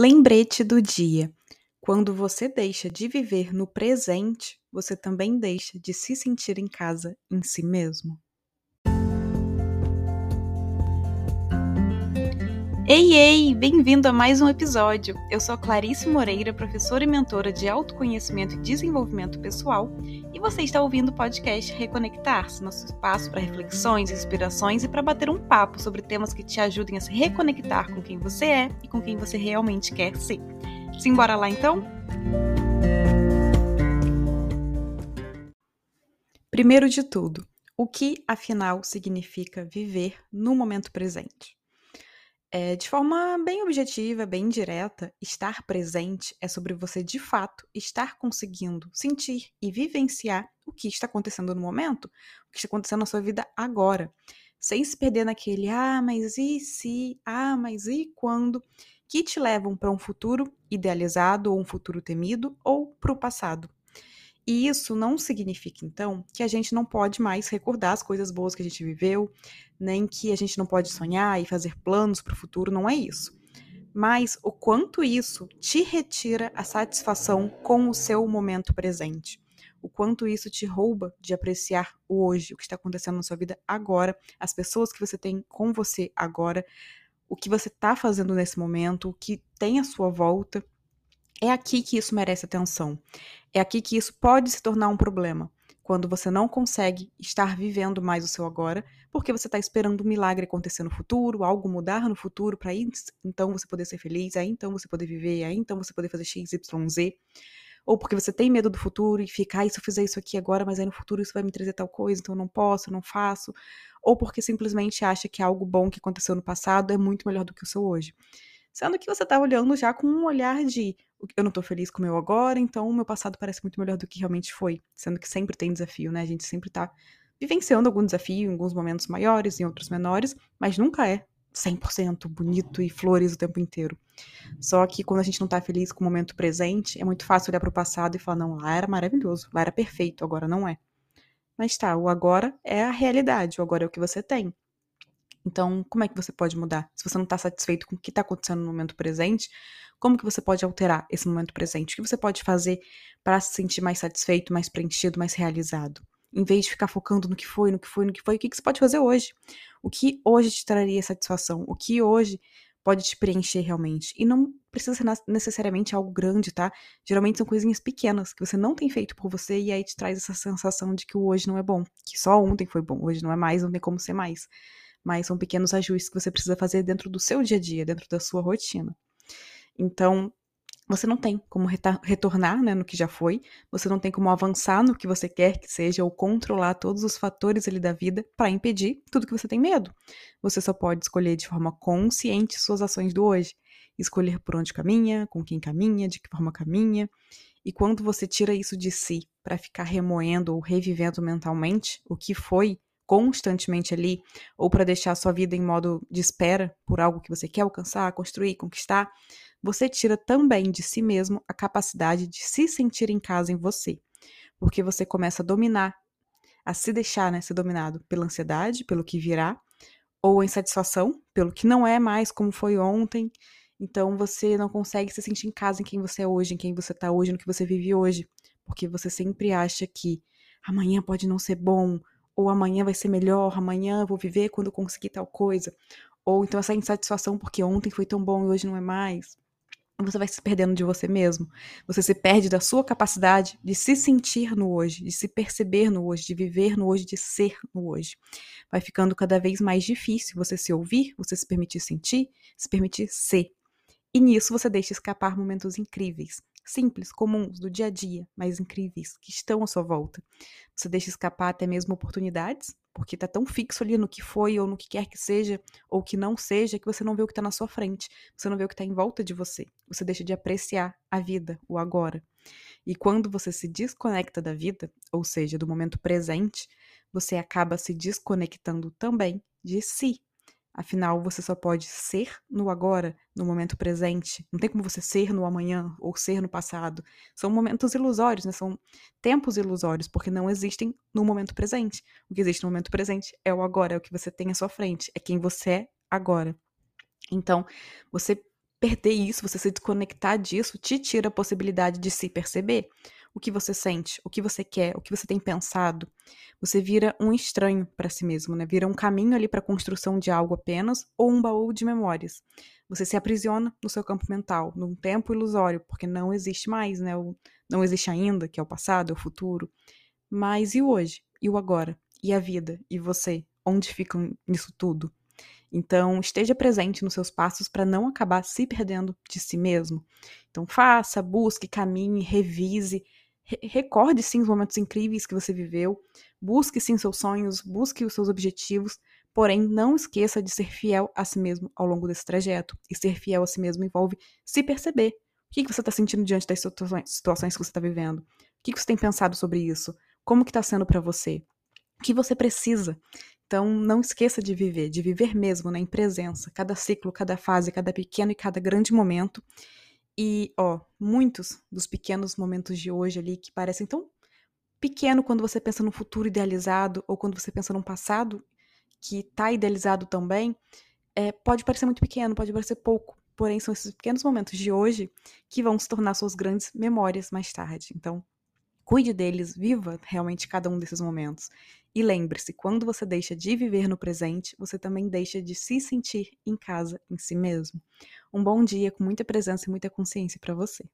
Lembrete do dia. Quando você deixa de viver no presente, você também deixa de se sentir em casa em si mesmo. Ei, ei! Bem-vindo a mais um episódio. Eu sou Clarice Moreira, professora e mentora de autoconhecimento e desenvolvimento pessoal, e você está ouvindo o podcast Reconectar-se, nosso espaço para reflexões, inspirações e para bater um papo sobre temas que te ajudem a se reconectar com quem você é e com quem você realmente quer ser. Simbora lá então? Primeiro de tudo, o que afinal significa viver no momento presente? É, de forma bem objetiva, bem direta, estar presente é sobre você de fato estar conseguindo sentir e vivenciar o que está acontecendo no momento, o que está acontecendo na sua vida agora, sem se perder naquele ah, mas e se, ah, mas e quando, que te levam para um futuro idealizado ou um futuro temido ou para o passado. E isso não significa, então, que a gente não pode mais recordar as coisas boas que a gente viveu, nem que a gente não pode sonhar e fazer planos para o futuro, não é isso. Mas o quanto isso te retira a satisfação com o seu momento presente. O quanto isso te rouba de apreciar o hoje, o que está acontecendo na sua vida agora, as pessoas que você tem com você agora, o que você está fazendo nesse momento, o que tem à sua volta é aqui que isso merece atenção. É aqui que isso pode se tornar um problema. Quando você não consegue estar vivendo mais o seu agora, porque você está esperando um milagre acontecer no futuro, algo mudar no futuro, para então você poder ser feliz, aí então você poder viver, aí então você poder fazer X, Y, Z. Ou porque você tem medo do futuro e fica, ah, se eu fizer isso aqui agora, mas aí no futuro isso vai me trazer tal coisa, então eu não posso, eu não faço. Ou porque simplesmente acha que algo bom que aconteceu no passado é muito melhor do que o seu hoje. Sendo que você está olhando já com um olhar de eu não tô feliz com o meu agora, então o meu passado parece muito melhor do que realmente foi. Sendo que sempre tem desafio, né? A gente sempre tá vivenciando algum desafio em alguns momentos maiores, em outros menores, mas nunca é 100% bonito e flores o tempo inteiro. Só que quando a gente não tá feliz com o momento presente, é muito fácil olhar para o passado e falar: não, lá era maravilhoso, lá era perfeito, agora não é. Mas tá, o agora é a realidade, o agora é o que você tem. Então, como é que você pode mudar? Se você não está satisfeito com o que está acontecendo no momento presente, como que você pode alterar esse momento presente? O que você pode fazer para se sentir mais satisfeito, mais preenchido, mais realizado? Em vez de ficar focando no que foi, no que foi, no que foi, o que, que você pode fazer hoje? O que hoje te traria satisfação? O que hoje pode te preencher realmente? E não precisa ser necessariamente algo grande, tá? Geralmente são coisinhas pequenas que você não tem feito por você e aí te traz essa sensação de que o hoje não é bom, que só ontem foi bom, hoje não é mais, não tem como ser mais mas são pequenos ajustes que você precisa fazer dentro do seu dia a dia, dentro da sua rotina. Então, você não tem como retornar né, no que já foi, você não tem como avançar no que você quer que seja ou controlar todos os fatores ali da vida para impedir tudo que você tem medo. Você só pode escolher de forma consciente suas ações do hoje, escolher por onde caminha, com quem caminha, de que forma caminha. E quando você tira isso de si para ficar remoendo ou revivendo mentalmente o que foi, constantemente ali, ou para deixar a sua vida em modo de espera por algo que você quer alcançar, construir, conquistar, você tira também de si mesmo a capacidade de se sentir em casa em você. Porque você começa a dominar, a se deixar né, ser dominado pela ansiedade, pelo que virá, ou a insatisfação, pelo que não é mais como foi ontem. Então você não consegue se sentir em casa em quem você é hoje, em quem você está hoje, no que você vive hoje. Porque você sempre acha que amanhã pode não ser bom, ou amanhã vai ser melhor, amanhã vou viver quando conseguir tal coisa, ou então essa insatisfação porque ontem foi tão bom e hoje não é mais. Você vai se perdendo de você mesmo. Você se perde da sua capacidade de se sentir no hoje, de se perceber no hoje, de viver no hoje, de ser no hoje. Vai ficando cada vez mais difícil você se ouvir, você se permitir sentir, se permitir ser. E nisso você deixa escapar momentos incríveis, simples, comuns, do dia a dia, mas incríveis, que estão à sua volta. Você deixa escapar até mesmo oportunidades, porque tá tão fixo ali no que foi ou no que quer que seja, ou que não seja, que você não vê o que tá na sua frente, você não vê o que tá em volta de você. Você deixa de apreciar a vida, o agora. E quando você se desconecta da vida, ou seja, do momento presente, você acaba se desconectando também de si, Afinal, você só pode ser no agora, no momento presente. Não tem como você ser no amanhã ou ser no passado. São momentos ilusórios, né? São tempos ilusórios, porque não existem no momento presente. O que existe no momento presente é o agora, é o que você tem à sua frente, é quem você é agora. Então, você perder isso, você se desconectar disso, te tira a possibilidade de se perceber. O que você sente, o que você quer, o que você tem pensado. Você vira um estranho para si mesmo, né? Vira um caminho ali para a construção de algo apenas ou um baú de memórias. Você se aprisiona no seu campo mental, num tempo ilusório, porque não existe mais, né? Não existe ainda, que é o passado, é o futuro. Mas e o hoje? E o agora? E a vida? E você? Onde ficam nisso tudo? Então, esteja presente nos seus passos para não acabar se perdendo de si mesmo. Então, faça, busque, caminhe, revise, re recorde sim os momentos incríveis que você viveu, busque sim seus sonhos, busque os seus objetivos, porém não esqueça de ser fiel a si mesmo ao longo desse trajeto. E ser fiel a si mesmo envolve se perceber. O que, você está sentindo diante das situações que você está vivendo? O que, que você tem pensado sobre isso? Como que está sendo para você? O que você precisa? Então, não esqueça de viver, de viver mesmo, né, em presença, cada ciclo, cada fase, cada pequeno e cada grande momento. E, ó, muitos dos pequenos momentos de hoje ali que parecem tão pequeno quando você pensa no futuro idealizado ou quando você pensa num passado que tá idealizado também, é, pode parecer muito pequeno, pode parecer pouco, porém são esses pequenos momentos de hoje que vão se tornar suas grandes memórias mais tarde. Então, Cuide deles, viva realmente cada um desses momentos. E lembre-se, quando você deixa de viver no presente, você também deixa de se sentir em casa, em si mesmo. Um bom dia com muita presença e muita consciência para você.